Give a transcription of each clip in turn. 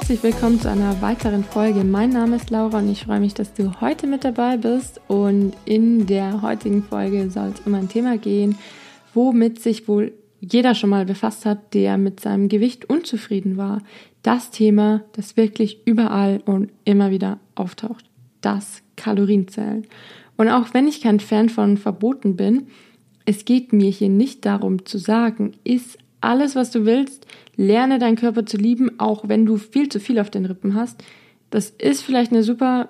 Herzlich willkommen zu einer weiteren Folge. Mein Name ist Laura und ich freue mich, dass du heute mit dabei bist. Und in der heutigen Folge soll es um ein Thema gehen, womit sich wohl jeder schon mal befasst hat, der mit seinem Gewicht unzufrieden war. Das Thema, das wirklich überall und immer wieder auftaucht. Das Kalorienzählen. Und auch wenn ich kein Fan von Verboten bin, es geht mir hier nicht darum zu sagen, iss alles, was du willst, lerne deinen Körper zu lieben, auch wenn du viel zu viel auf den Rippen hast. Das ist vielleicht eine super,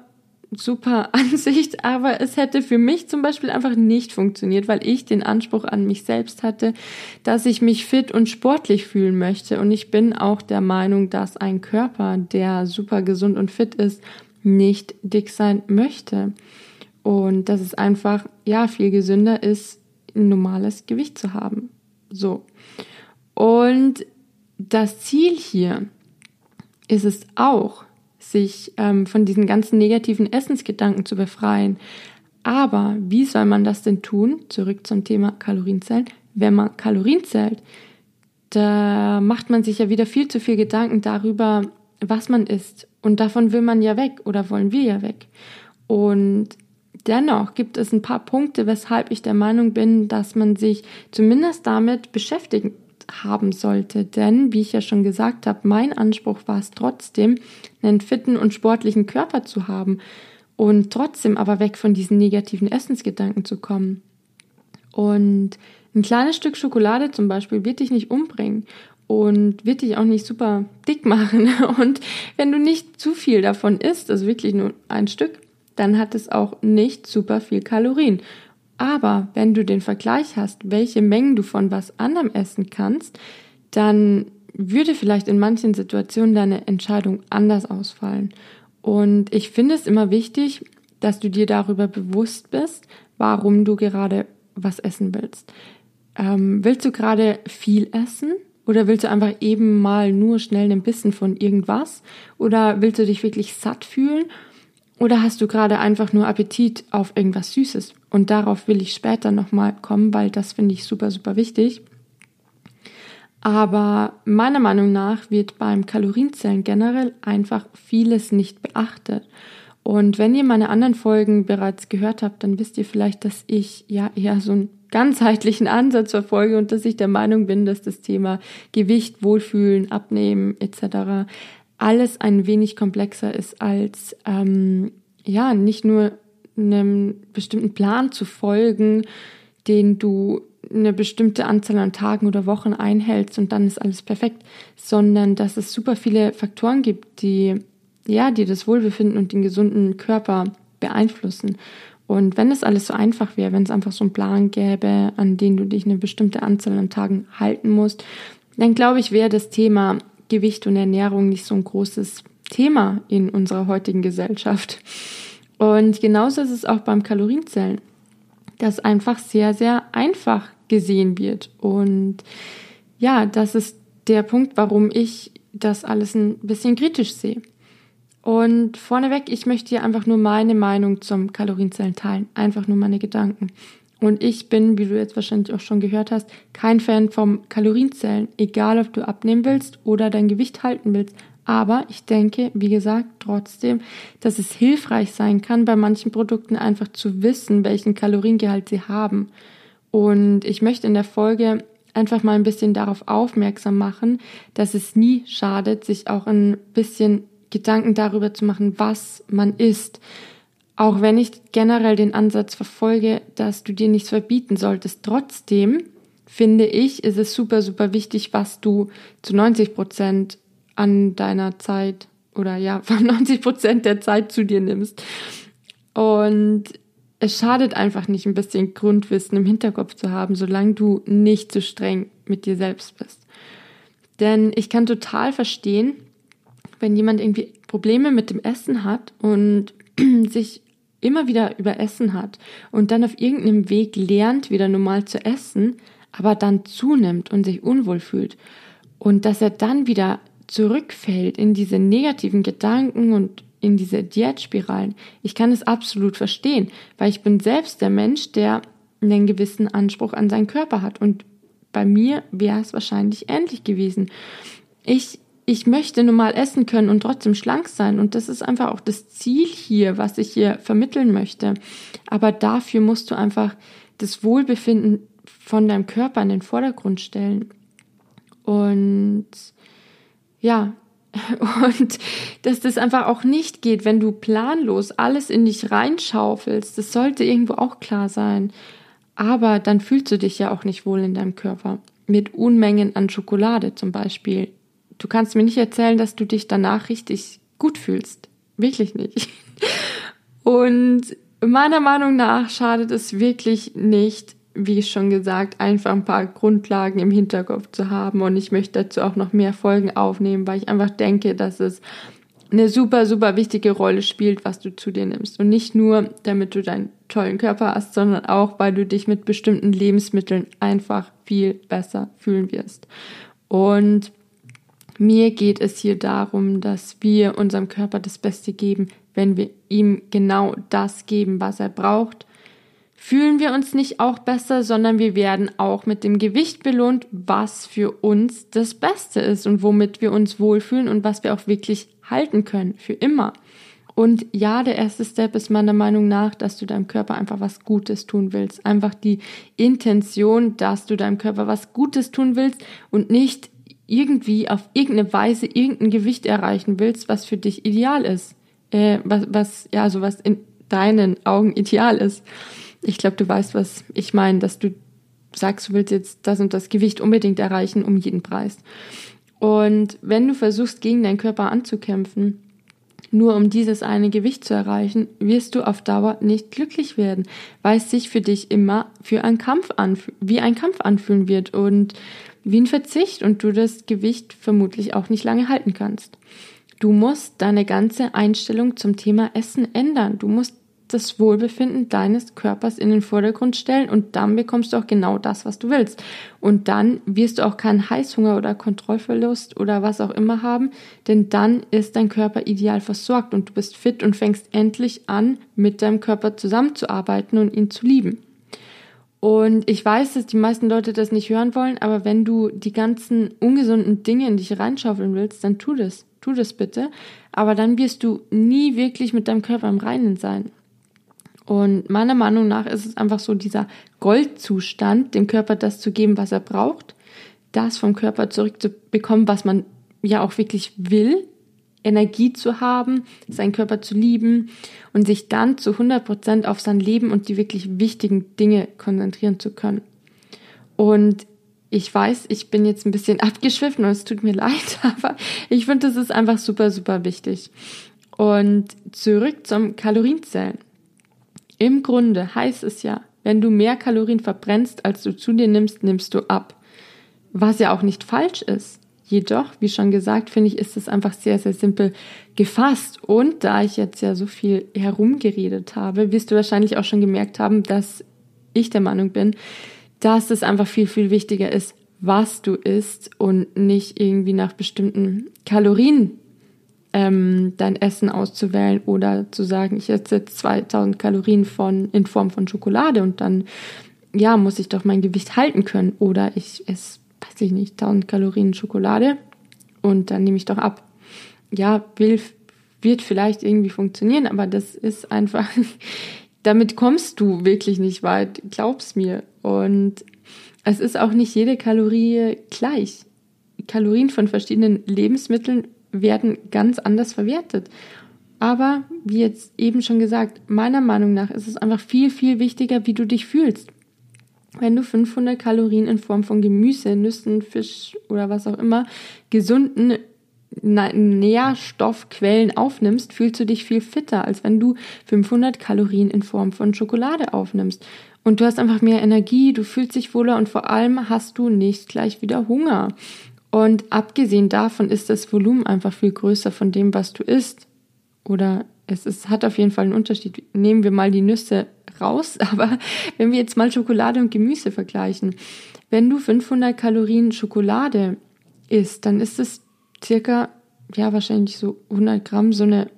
super Ansicht, aber es hätte für mich zum Beispiel einfach nicht funktioniert, weil ich den Anspruch an mich selbst hatte, dass ich mich fit und sportlich fühlen möchte. Und ich bin auch der Meinung, dass ein Körper, der super gesund und fit ist, nicht dick sein möchte. Und dass es einfach, ja, viel gesünder ist, ein normales Gewicht zu haben. So. Und das Ziel hier ist es auch, sich ähm, von diesen ganzen negativen Essensgedanken zu befreien. Aber wie soll man das denn tun? Zurück zum Thema Kalorienzellen. Wenn man Kalorien zählt, da macht man sich ja wieder viel zu viel Gedanken darüber, was man isst. Und davon will man ja weg oder wollen wir ja weg. Und dennoch gibt es ein paar Punkte, weshalb ich der Meinung bin, dass man sich zumindest damit beschäftigen haben sollte. Denn, wie ich ja schon gesagt habe, mein Anspruch war es trotzdem, einen fitten und sportlichen Körper zu haben und trotzdem aber weg von diesen negativen Essensgedanken zu kommen. Und ein kleines Stück Schokolade zum Beispiel wird dich nicht umbringen und wird dich auch nicht super dick machen. Und wenn du nicht zu viel davon isst, also wirklich nur ein Stück, dann hat es auch nicht super viel Kalorien. Aber wenn du den Vergleich hast, welche Mengen du von was anderem essen kannst, dann würde vielleicht in manchen Situationen deine Entscheidung anders ausfallen. Und ich finde es immer wichtig, dass du dir darüber bewusst bist, warum du gerade was essen willst. Ähm, willst du gerade viel essen? Oder willst du einfach eben mal nur schnell ein Bissen von irgendwas? Oder willst du dich wirklich satt fühlen? Oder hast du gerade einfach nur Appetit auf irgendwas Süßes? Und darauf will ich später nochmal kommen, weil das finde ich super, super wichtig. Aber meiner Meinung nach wird beim Kalorienzählen generell einfach vieles nicht beachtet. Und wenn ihr meine anderen Folgen bereits gehört habt, dann wisst ihr vielleicht, dass ich ja eher so einen ganzheitlichen Ansatz verfolge und dass ich der Meinung bin, dass das Thema Gewicht, Wohlfühlen, Abnehmen etc alles ein wenig komplexer ist als ähm, ja nicht nur einem bestimmten Plan zu folgen, den du eine bestimmte Anzahl an Tagen oder Wochen einhältst und dann ist alles perfekt, sondern dass es super viele Faktoren gibt, die ja, die das Wohlbefinden und den gesunden Körper beeinflussen. Und wenn es alles so einfach wäre, wenn es einfach so einen Plan gäbe, an den du dich eine bestimmte Anzahl an Tagen halten musst, dann glaube ich, wäre das Thema Gewicht und Ernährung nicht so ein großes Thema in unserer heutigen Gesellschaft. Und genauso ist es auch beim Kalorienzählen, das einfach sehr, sehr einfach gesehen wird. Und ja, das ist der Punkt, warum ich das alles ein bisschen kritisch sehe. Und vorneweg, ich möchte hier einfach nur meine Meinung zum Kalorienzählen teilen, einfach nur meine Gedanken. Und ich bin, wie du jetzt wahrscheinlich auch schon gehört hast, kein Fan vom Kalorienzählen, egal ob du abnehmen willst oder dein Gewicht halten willst. Aber ich denke, wie gesagt, trotzdem, dass es hilfreich sein kann, bei manchen Produkten einfach zu wissen, welchen Kaloriengehalt sie haben. Und ich möchte in der Folge einfach mal ein bisschen darauf aufmerksam machen, dass es nie schadet, sich auch ein bisschen Gedanken darüber zu machen, was man isst. Auch wenn ich generell den Ansatz verfolge, dass du dir nichts verbieten solltest, trotzdem finde ich, ist es super, super wichtig, was du zu 90 Prozent an deiner Zeit oder ja, von 90 Prozent der Zeit zu dir nimmst. Und es schadet einfach nicht, ein bisschen Grundwissen im Hinterkopf zu haben, solange du nicht zu so streng mit dir selbst bist. Denn ich kann total verstehen, wenn jemand irgendwie Probleme mit dem Essen hat und sich immer wieder überessen hat und dann auf irgendeinem Weg lernt, wieder normal zu essen, aber dann zunimmt und sich unwohl fühlt und dass er dann wieder zurückfällt in diese negativen Gedanken und in diese Diätspiralen. Ich kann es absolut verstehen, weil ich bin selbst der Mensch, der einen gewissen Anspruch an seinen Körper hat und bei mir wäre es wahrscheinlich ähnlich gewesen. Ich ich möchte normal essen können und trotzdem schlank sein. Und das ist einfach auch das Ziel hier, was ich hier vermitteln möchte. Aber dafür musst du einfach das Wohlbefinden von deinem Körper in den Vordergrund stellen. Und ja, und dass das einfach auch nicht geht, wenn du planlos alles in dich reinschaufelst. Das sollte irgendwo auch klar sein. Aber dann fühlst du dich ja auch nicht wohl in deinem Körper. Mit Unmengen an Schokolade zum Beispiel. Du kannst mir nicht erzählen, dass du dich danach richtig gut fühlst. Wirklich nicht. Und meiner Meinung nach schadet es wirklich nicht, wie schon gesagt, einfach ein paar Grundlagen im Hinterkopf zu haben. Und ich möchte dazu auch noch mehr Folgen aufnehmen, weil ich einfach denke, dass es eine super, super wichtige Rolle spielt, was du zu dir nimmst. Und nicht nur, damit du deinen tollen Körper hast, sondern auch, weil du dich mit bestimmten Lebensmitteln einfach viel besser fühlen wirst. Und mir geht es hier darum, dass wir unserem Körper das Beste geben, wenn wir ihm genau das geben, was er braucht fühlen wir uns nicht auch besser, sondern wir werden auch mit dem Gewicht belohnt, was für uns das Beste ist und womit wir uns wohlfühlen und was wir auch wirklich halten können, für immer. Und ja, der erste Step ist meiner Meinung nach, dass du deinem Körper einfach was Gutes tun willst. Einfach die Intention, dass du deinem Körper was Gutes tun willst und nicht irgendwie auf irgendeine Weise irgendein Gewicht erreichen willst, was für dich ideal ist. Äh, was, was, ja, so was in deinen Augen ideal ist. Ich glaube, du weißt, was ich meine, dass du sagst, du willst jetzt das und das Gewicht unbedingt erreichen um jeden Preis. Und wenn du versuchst, gegen deinen Körper anzukämpfen, nur um dieses eine Gewicht zu erreichen, wirst du auf Dauer nicht glücklich werden, weil es sich für dich immer für einen Kampf wie ein Kampf anfühlen wird und wie ein Verzicht und du das Gewicht vermutlich auch nicht lange halten kannst. Du musst deine ganze Einstellung zum Thema Essen ändern. Du musst das Wohlbefinden deines Körpers in den Vordergrund stellen und dann bekommst du auch genau das, was du willst. Und dann wirst du auch keinen Heißhunger oder Kontrollverlust oder was auch immer haben, denn dann ist dein Körper ideal versorgt und du bist fit und fängst endlich an, mit deinem Körper zusammenzuarbeiten und ihn zu lieben. Und ich weiß, dass die meisten Leute das nicht hören wollen, aber wenn du die ganzen ungesunden Dinge in dich reinschaufeln willst, dann tu das. Tu das bitte. Aber dann wirst du nie wirklich mit deinem Körper im Reinen sein. Und meiner Meinung nach ist es einfach so dieser Goldzustand, dem Körper das zu geben, was er braucht, das vom Körper zurückzubekommen, was man ja auch wirklich will, Energie zu haben, seinen Körper zu lieben und sich dann zu 100 Prozent auf sein Leben und die wirklich wichtigen Dinge konzentrieren zu können. Und ich weiß, ich bin jetzt ein bisschen abgeschwiffen und es tut mir leid, aber ich finde, das ist einfach super, super wichtig. Und zurück zum Kalorienzählen. Im Grunde heißt es ja, wenn du mehr Kalorien verbrennst, als du zu dir nimmst, nimmst du ab. Was ja auch nicht falsch ist. Jedoch, wie schon gesagt, finde ich, ist es einfach sehr, sehr simpel gefasst. Und da ich jetzt ja so viel herumgeredet habe, wirst du wahrscheinlich auch schon gemerkt haben, dass ich der Meinung bin, dass es einfach viel, viel wichtiger ist, was du isst und nicht irgendwie nach bestimmten Kalorien ähm, dein Essen auszuwählen oder zu sagen, ich esse jetzt 2000 Kalorien von, in Form von Schokolade und dann, ja, muss ich doch mein Gewicht halten können. Oder ich esse, weiß ich nicht, 1000 Kalorien Schokolade und dann nehme ich doch ab. Ja, will, wird vielleicht irgendwie funktionieren, aber das ist einfach, damit kommst du wirklich nicht weit, glaub's mir. Und es ist auch nicht jede Kalorie gleich. Kalorien von verschiedenen Lebensmitteln werden ganz anders verwertet. Aber, wie jetzt eben schon gesagt, meiner Meinung nach ist es einfach viel, viel wichtiger, wie du dich fühlst. Wenn du 500 Kalorien in Form von Gemüse, Nüssen, Fisch oder was auch immer, gesunden Nährstoffquellen aufnimmst, fühlst du dich viel fitter, als wenn du 500 Kalorien in Form von Schokolade aufnimmst. Und du hast einfach mehr Energie, du fühlst dich wohler und vor allem hast du nicht gleich wieder Hunger. Und abgesehen davon ist das Volumen einfach viel größer von dem, was du isst. Oder es ist, hat auf jeden Fall einen Unterschied. Nehmen wir mal die Nüsse raus, aber wenn wir jetzt mal Schokolade und Gemüse vergleichen, wenn du 500 Kalorien Schokolade isst, dann ist es circa, ja, wahrscheinlich so 100 Gramm so eine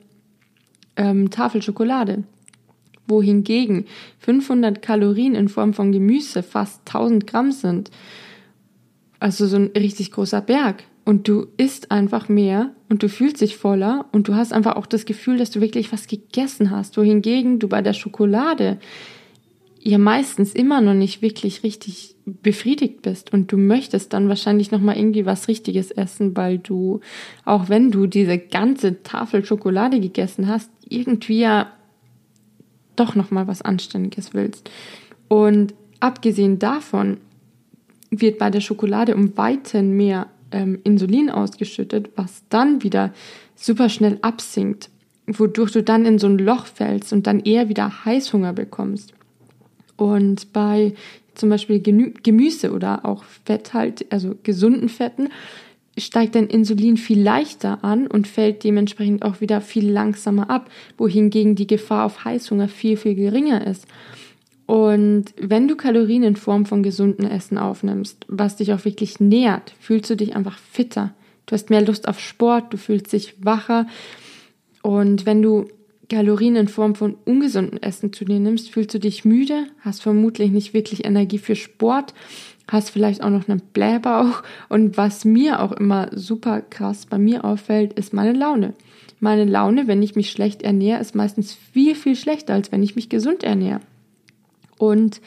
ähm, Tafel Schokolade. Wohingegen 500 Kalorien in Form von Gemüse fast 1000 Gramm sind. Also so ein richtig großer Berg. und du isst einfach mehr und du fühlst dich voller und du hast einfach auch das Gefühl, dass du wirklich was gegessen hast. Wohingegen du bei der Schokolade ja meistens immer noch nicht wirklich richtig befriedigt bist und du möchtest dann wahrscheinlich noch mal irgendwie was richtiges essen, weil du auch wenn du diese ganze Tafel Schokolade gegessen hast, irgendwie ja doch noch mal was anständiges willst. Und abgesehen davon wird bei der Schokolade um weiten mehr ähm, Insulin ausgeschüttet, was dann wieder super schnell absinkt, wodurch du dann in so ein Loch fällst und dann eher wieder Heißhunger bekommst. Und bei zum Beispiel Gemüse oder auch Fett halt, also gesunden Fetten, steigt dein Insulin viel leichter an und fällt dementsprechend auch wieder viel langsamer ab, wohingegen die Gefahr auf Heißhunger viel, viel geringer ist. Und wenn du Kalorien in Form von gesundem Essen aufnimmst, was dich auch wirklich nährt, fühlst du dich einfach fitter. Du hast mehr Lust auf Sport, du fühlst dich wacher. Und wenn du Kalorien in Form von ungesundem Essen zu dir nimmst, fühlst du dich müde, hast vermutlich nicht wirklich Energie für Sport, hast vielleicht auch noch einen Blähbauch. Und was mir auch immer super krass bei mir auffällt, ist meine Laune. Meine Laune, wenn ich mich schlecht ernähre, ist meistens viel, viel schlechter, als wenn ich mich gesund ernähre. Und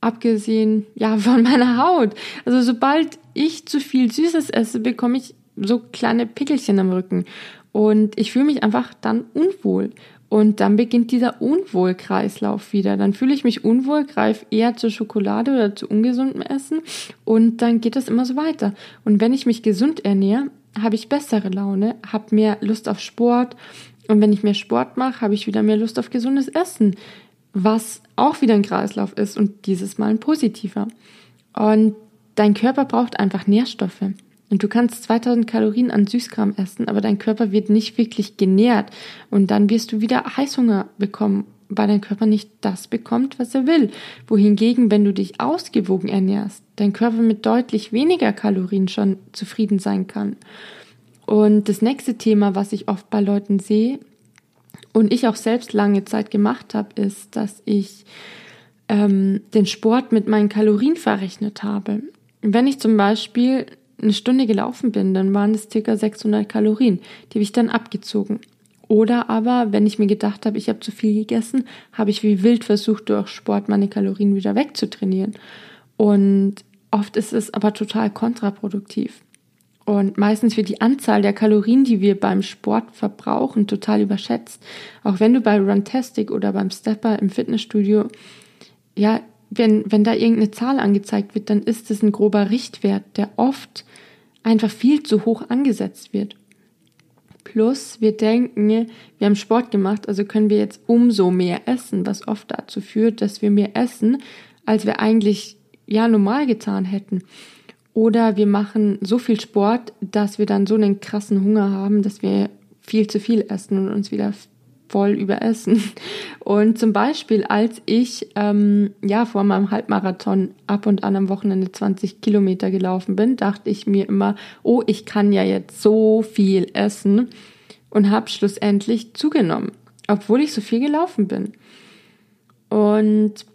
abgesehen, ja, von meiner Haut. Also sobald ich zu viel Süßes esse, bekomme ich so kleine Pickelchen am Rücken. Und ich fühle mich einfach dann unwohl. Und dann beginnt dieser Unwohlkreislauf wieder. Dann fühle ich mich unwohl, greife eher zur Schokolade oder zu ungesundem Essen und dann geht das immer so weiter. Und wenn ich mich gesund ernähre, habe ich bessere Laune, habe mehr Lust auf Sport und wenn ich mehr Sport mache, habe ich wieder mehr Lust auf gesundes Essen, was auch wieder ein Kreislauf ist und dieses Mal ein positiver. Und dein Körper braucht einfach Nährstoffe. Und du kannst 2000 Kalorien an Süßkram essen, aber dein Körper wird nicht wirklich genährt. Und dann wirst du wieder Heißhunger bekommen, weil dein Körper nicht das bekommt, was er will. Wohingegen, wenn du dich ausgewogen ernährst, dein Körper mit deutlich weniger Kalorien schon zufrieden sein kann. Und das nächste Thema, was ich oft bei Leuten sehe und ich auch selbst lange Zeit gemacht habe, ist, dass ich ähm, den Sport mit meinen Kalorien verrechnet habe. Wenn ich zum Beispiel eine Stunde gelaufen bin, dann waren es circa 600 Kalorien. Die habe ich dann abgezogen. Oder aber, wenn ich mir gedacht habe, ich habe zu viel gegessen, habe ich wie wild versucht, durch Sport meine Kalorien wieder wegzutrainieren. Und oft ist es aber total kontraproduktiv. Und meistens wird die Anzahl der Kalorien, die wir beim Sport verbrauchen, total überschätzt. Auch wenn du bei Runtastic oder beim Stepper im Fitnessstudio ja wenn, wenn da irgendeine Zahl angezeigt wird, dann ist es ein grober Richtwert, der oft einfach viel zu hoch angesetzt wird. Plus, wir denken, wir haben Sport gemacht, also können wir jetzt umso mehr essen, was oft dazu führt, dass wir mehr essen, als wir eigentlich ja normal getan hätten. Oder wir machen so viel Sport, dass wir dann so einen krassen Hunger haben, dass wir viel zu viel essen und uns wieder voll überessen. Und zum Beispiel, als ich ähm, ja vor meinem Halbmarathon ab und an am Wochenende 20 Kilometer gelaufen bin, dachte ich mir immer, oh, ich kann ja jetzt so viel essen und habe schlussendlich zugenommen, obwohl ich so viel gelaufen bin. Und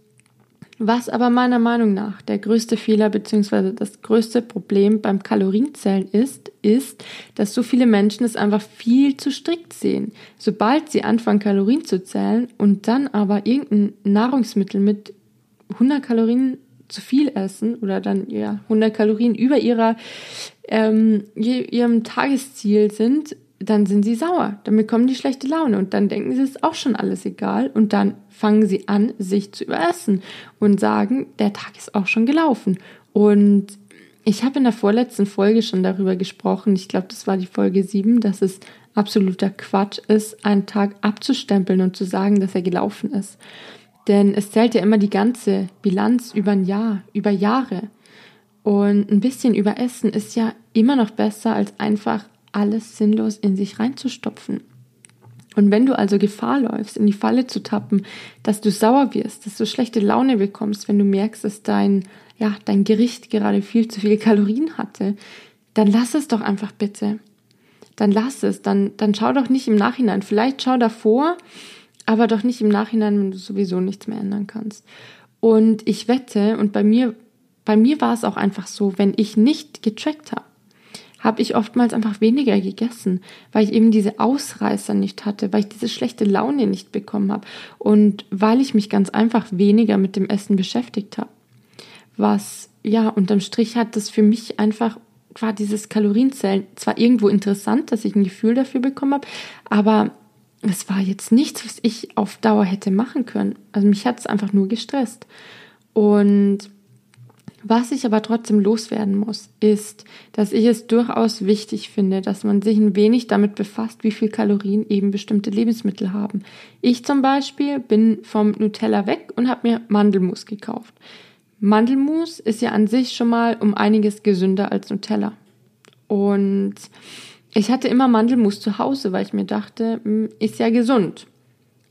was aber meiner Meinung nach der größte Fehler bzw. das größte Problem beim Kalorienzählen ist, ist, dass so viele Menschen es einfach viel zu strikt sehen. Sobald sie anfangen, Kalorien zu zählen und dann aber irgendein Nahrungsmittel mit 100 Kalorien zu viel essen oder dann ja 100 Kalorien über ihrer ähm, ihrem Tagesziel sind, dann sind sie sauer, dann bekommen die schlechte Laune und dann denken sie, es ist auch schon alles egal und dann fangen sie an, sich zu überessen und sagen, der Tag ist auch schon gelaufen. Und ich habe in der vorletzten Folge schon darüber gesprochen, ich glaube, das war die Folge 7, dass es absoluter Quatsch ist, einen Tag abzustempeln und zu sagen, dass er gelaufen ist. Denn es zählt ja immer die ganze Bilanz über ein Jahr, über Jahre. Und ein bisschen überessen ist ja immer noch besser, als einfach alles sinnlos in sich reinzustopfen. Und wenn du also Gefahr läufst, in die Falle zu tappen, dass du sauer wirst, dass du schlechte Laune bekommst, wenn du merkst, dass dein, ja, dein Gericht gerade viel zu viele Kalorien hatte, dann lass es doch einfach bitte. Dann lass es, dann, dann schau doch nicht im Nachhinein. Vielleicht schau davor, aber doch nicht im Nachhinein, wenn du sowieso nichts mehr ändern kannst. Und ich wette, und bei mir, bei mir war es auch einfach so, wenn ich nicht getrackt habe, habe ich oftmals einfach weniger gegessen, weil ich eben diese Ausreißer nicht hatte, weil ich diese schlechte Laune nicht bekommen habe und weil ich mich ganz einfach weniger mit dem Essen beschäftigt habe. Was, ja, unterm Strich hat das für mich einfach, war dieses Kalorienzählen zwar irgendwo interessant, dass ich ein Gefühl dafür bekommen habe, aber es war jetzt nichts, was ich auf Dauer hätte machen können. Also mich hat es einfach nur gestresst. Und was ich aber trotzdem loswerden muss, ist, dass ich es durchaus wichtig finde, dass man sich ein wenig damit befasst, wie viel Kalorien eben bestimmte Lebensmittel haben. Ich zum Beispiel bin vom Nutella weg und habe mir Mandelmus gekauft. Mandelmus ist ja an sich schon mal um einiges gesünder als Nutella. Und ich hatte immer Mandelmus zu Hause, weil ich mir dachte, hm, ist ja gesund.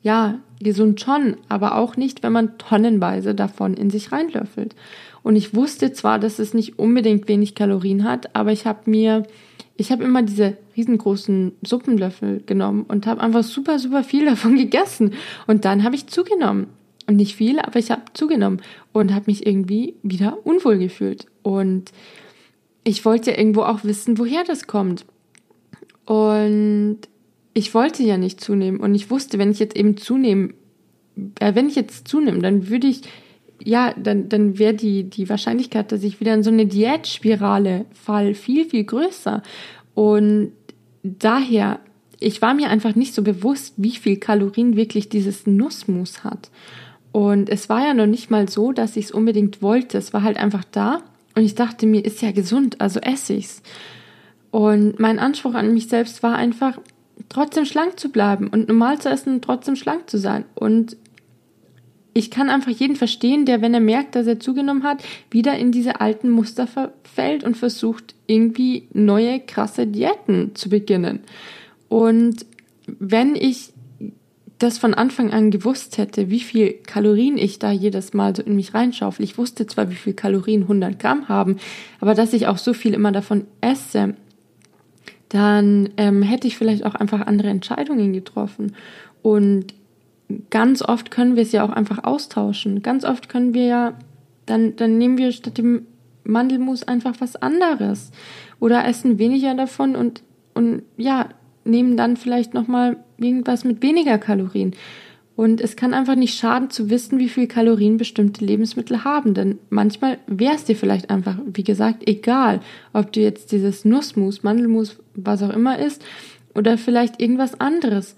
Ja, gesund schon, aber auch nicht, wenn man tonnenweise davon in sich reinlöffelt. Und ich wusste zwar, dass es nicht unbedingt wenig Kalorien hat, aber ich habe mir, ich habe immer diese riesengroßen Suppenlöffel genommen und habe einfach super, super viel davon gegessen. Und dann habe ich zugenommen. Und nicht viel, aber ich habe zugenommen und habe mich irgendwie wieder unwohl gefühlt. Und ich wollte irgendwo auch wissen, woher das kommt. Und ich wollte ja nicht zunehmen. Und ich wusste, wenn ich jetzt eben zunehme, äh, wenn ich jetzt zunehme, dann würde ich ja, dann, dann wäre die, die Wahrscheinlichkeit, dass ich wieder in so eine Diätspirale fall, viel, viel größer. Und daher, ich war mir einfach nicht so bewusst, wie viel Kalorien wirklich dieses Nussmus hat. Und es war ja noch nicht mal so, dass ich es unbedingt wollte. Es war halt einfach da. Und ich dachte mir, ist ja gesund, also esse ich's. Und mein Anspruch an mich selbst war einfach, trotzdem schlank zu bleiben und normal zu essen und trotzdem schlank zu sein. Und ich kann einfach jeden verstehen, der, wenn er merkt, dass er zugenommen hat, wieder in diese alten Muster verfällt und versucht, irgendwie neue, krasse Diäten zu beginnen. Und wenn ich das von Anfang an gewusst hätte, wie viel Kalorien ich da jedes Mal so in mich reinschaufel. Ich wusste zwar, wie viel Kalorien 100 Gramm haben, aber dass ich auch so viel immer davon esse, dann ähm, hätte ich vielleicht auch einfach andere Entscheidungen getroffen. Und ganz oft können wir es ja auch einfach austauschen. Ganz oft können wir ja, dann, dann nehmen wir statt dem Mandelmus einfach was anderes oder essen weniger davon und, und ja, nehmen dann vielleicht nochmal irgendwas mit weniger Kalorien. Und es kann einfach nicht schaden zu wissen, wie viel Kalorien bestimmte Lebensmittel haben. Denn manchmal wäre es dir vielleicht einfach, wie gesagt, egal, ob du jetzt dieses Nussmus, Mandelmus, was auch immer isst, oder vielleicht irgendwas anderes.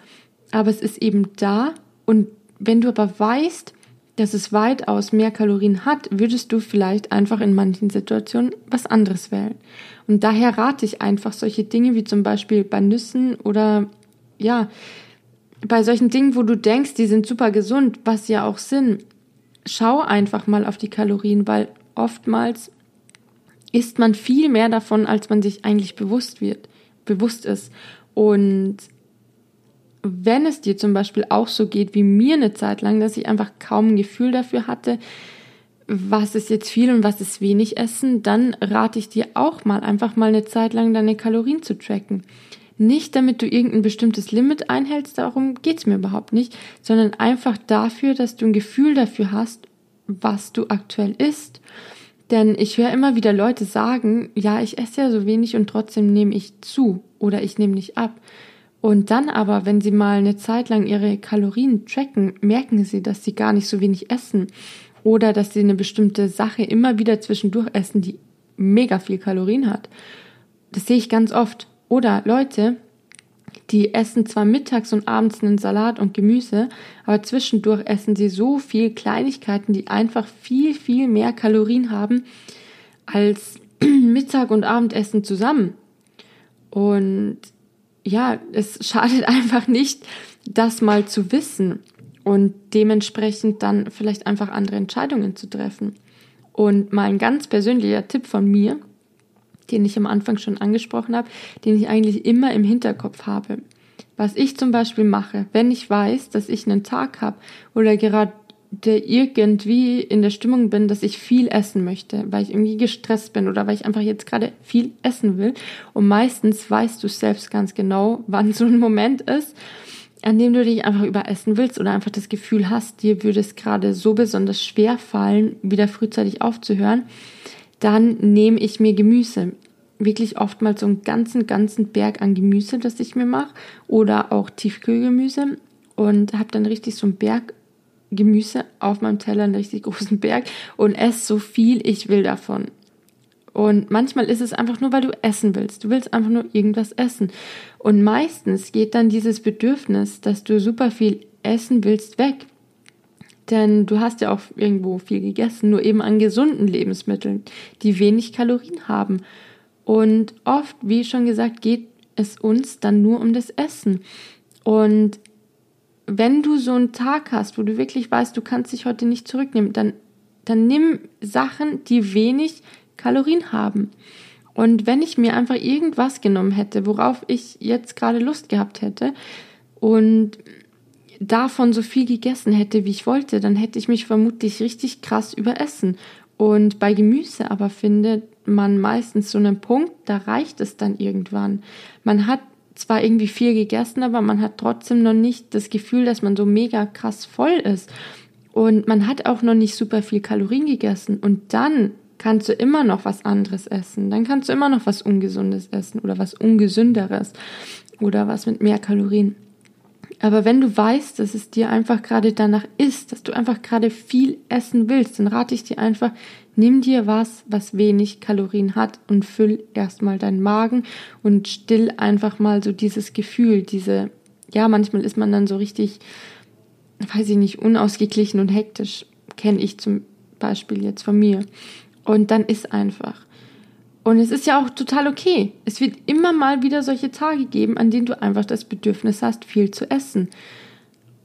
Aber es ist eben da und wenn du aber weißt, dass es weitaus mehr Kalorien hat, würdest du vielleicht einfach in manchen Situationen was anderes wählen. Und daher rate ich einfach solche Dinge wie zum Beispiel bei Nüssen oder ja, bei solchen Dingen, wo du denkst, die sind super gesund, was ja auch sind, schau einfach mal auf die Kalorien, weil oftmals isst man viel mehr davon, als man sich eigentlich bewusst wird, bewusst ist. Und wenn es dir zum Beispiel auch so geht wie mir eine Zeit lang, dass ich einfach kaum ein Gefühl dafür hatte, was ist jetzt viel und was ist wenig essen, dann rate ich dir auch mal einfach mal eine Zeit lang deine Kalorien zu tracken. Nicht damit du irgendein bestimmtes Limit einhältst, darum geht's mir überhaupt nicht, sondern einfach dafür, dass du ein Gefühl dafür hast, was du aktuell isst. Denn ich höre immer wieder Leute sagen, ja, ich esse ja so wenig und trotzdem nehme ich zu oder ich nehme nicht ab. Und dann aber, wenn sie mal eine Zeit lang ihre Kalorien tracken, merken sie, dass sie gar nicht so wenig essen oder dass sie eine bestimmte Sache immer wieder zwischendurch essen, die mega viel Kalorien hat. Das sehe ich ganz oft. Oder Leute, die essen zwar mittags und abends einen Salat und Gemüse, aber zwischendurch essen sie so viel Kleinigkeiten, die einfach viel, viel mehr Kalorien haben als Mittag und Abendessen zusammen. Und ja, es schadet einfach nicht, das mal zu wissen und dementsprechend dann vielleicht einfach andere Entscheidungen zu treffen. Und mal ein ganz persönlicher Tipp von mir, den ich am Anfang schon angesprochen habe, den ich eigentlich immer im Hinterkopf habe. Was ich zum Beispiel mache, wenn ich weiß, dass ich einen Tag habe oder gerade irgendwie in der Stimmung bin, dass ich viel essen möchte, weil ich irgendwie gestresst bin oder weil ich einfach jetzt gerade viel essen will. Und meistens weißt du selbst ganz genau, wann so ein Moment ist, an dem du dich einfach überessen willst oder einfach das Gefühl hast, dir würde es gerade so besonders schwer fallen, wieder frühzeitig aufzuhören, dann nehme ich mir Gemüse. wirklich oftmals so einen ganzen, ganzen Berg an Gemüse, das ich mir mache. Oder auch Tiefkühlgemüse. Und habe dann richtig so einen Berg Gemüse auf meinem Teller, einen richtig großen Berg. Und esse so viel ich will davon. Und manchmal ist es einfach nur, weil du essen willst. Du willst einfach nur irgendwas essen. Und meistens geht dann dieses Bedürfnis, dass du super viel essen willst, weg. Denn du hast ja auch irgendwo viel gegessen, nur eben an gesunden Lebensmitteln, die wenig Kalorien haben. Und oft, wie schon gesagt, geht es uns dann nur um das Essen. Und wenn du so einen Tag hast, wo du wirklich weißt, du kannst dich heute nicht zurücknehmen, dann, dann nimm Sachen, die wenig Kalorien haben. Und wenn ich mir einfach irgendwas genommen hätte, worauf ich jetzt gerade Lust gehabt hätte und davon so viel gegessen hätte, wie ich wollte, dann hätte ich mich vermutlich richtig krass überessen. Und bei Gemüse aber findet man meistens so einen Punkt, da reicht es dann irgendwann. Man hat zwar irgendwie viel gegessen, aber man hat trotzdem noch nicht das Gefühl, dass man so mega krass voll ist. Und man hat auch noch nicht super viel Kalorien gegessen. Und dann kannst du immer noch was anderes essen. Dann kannst du immer noch was Ungesundes essen oder was Ungesünderes oder was mit mehr Kalorien. Aber wenn du weißt, dass es dir einfach gerade danach ist, dass du einfach gerade viel essen willst, dann rate ich dir einfach, nimm dir was, was wenig Kalorien hat und füll erstmal deinen Magen und still einfach mal so dieses Gefühl, diese, ja, manchmal ist man dann so richtig, weiß ich nicht, unausgeglichen und hektisch, kenne ich zum Beispiel jetzt von mir. Und dann ist einfach. Und es ist ja auch total okay. Es wird immer mal wieder solche Tage geben, an denen du einfach das Bedürfnis hast, viel zu essen.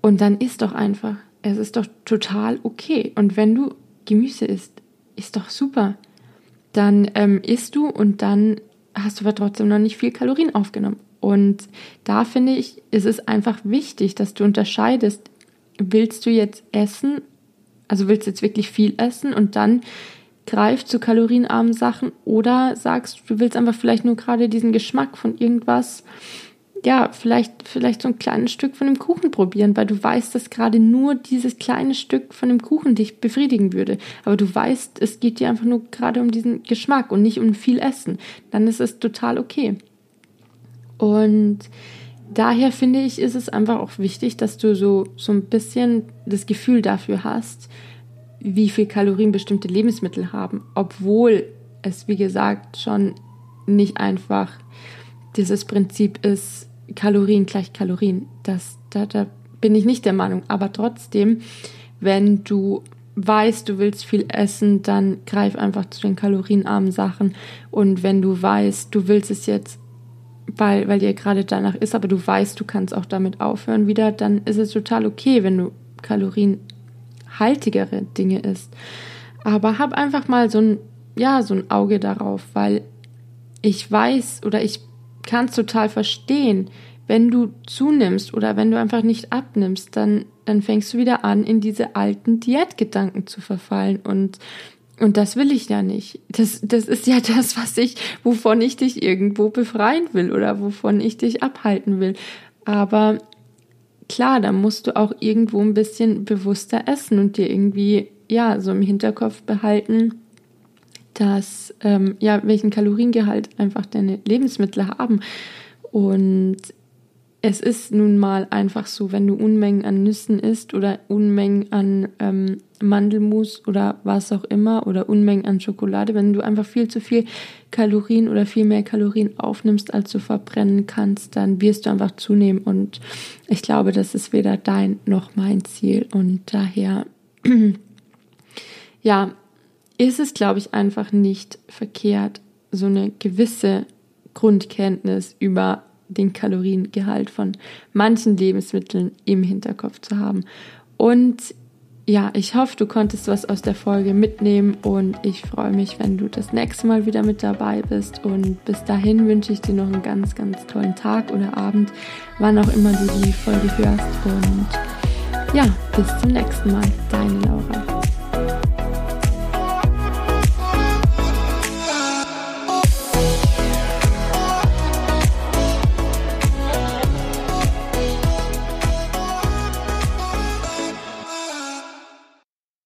Und dann isst doch einfach. Es ist doch total okay. Und wenn du Gemüse isst, ist doch super. Dann ähm, isst du und dann hast du aber trotzdem noch nicht viel Kalorien aufgenommen. Und da finde ich, ist es einfach wichtig, dass du unterscheidest, willst du jetzt essen, also willst du jetzt wirklich viel essen und dann greift zu kalorienarmen Sachen oder sagst, du willst einfach vielleicht nur gerade diesen Geschmack von irgendwas, ja, vielleicht, vielleicht so ein kleines Stück von dem Kuchen probieren, weil du weißt, dass gerade nur dieses kleine Stück von dem Kuchen dich befriedigen würde. Aber du weißt, es geht dir einfach nur gerade um diesen Geschmack und nicht um viel Essen. Dann ist es total okay. Und daher finde ich, ist es einfach auch wichtig, dass du so, so ein bisschen das Gefühl dafür hast, wie viel Kalorien bestimmte Lebensmittel haben, obwohl es, wie gesagt, schon nicht einfach dieses Prinzip ist, Kalorien gleich Kalorien. Das, da, da bin ich nicht der Meinung. Aber trotzdem, wenn du weißt, du willst viel essen, dann greif einfach zu den kalorienarmen Sachen. Und wenn du weißt, du willst es jetzt, weil, weil dir gerade danach ist, aber du weißt, du kannst auch damit aufhören wieder, dann ist es total okay, wenn du Kalorien haltigere Dinge isst. Aber hab einfach mal so ein, ja, so ein Auge darauf, weil ich weiß oder ich kann es total verstehen, wenn du zunimmst oder wenn du einfach nicht abnimmst, dann, dann fängst du wieder an, in diese alten Diätgedanken zu verfallen und und das will ich ja nicht. Das, das ist ja das, was ich, wovon ich dich irgendwo befreien will oder wovon ich dich abhalten will. Aber klar, da musst du auch irgendwo ein bisschen bewusster essen und dir irgendwie, ja, so im Hinterkopf behalten, dass, ähm, ja, welchen Kaloriengehalt einfach deine Lebensmittel haben. Und es ist nun mal einfach so, wenn du Unmengen an Nüssen isst oder Unmengen an ähm, Mandelmus oder was auch immer oder Unmengen an Schokolade, wenn du einfach viel zu viel Kalorien oder viel mehr Kalorien aufnimmst, als du verbrennen kannst, dann wirst du einfach zunehmen. Und ich glaube, das ist weder dein noch mein Ziel. Und daher, ja, ist es, glaube ich, einfach nicht verkehrt, so eine gewisse Grundkenntnis über den Kaloriengehalt von manchen Lebensmitteln im Hinterkopf zu haben. Und ja, ich hoffe, du konntest was aus der Folge mitnehmen und ich freue mich, wenn du das nächste Mal wieder mit dabei bist. Und bis dahin wünsche ich dir noch einen ganz, ganz tollen Tag oder Abend, wann auch immer du die Folge hörst. Und ja, bis zum nächsten Mal. Deine Laura.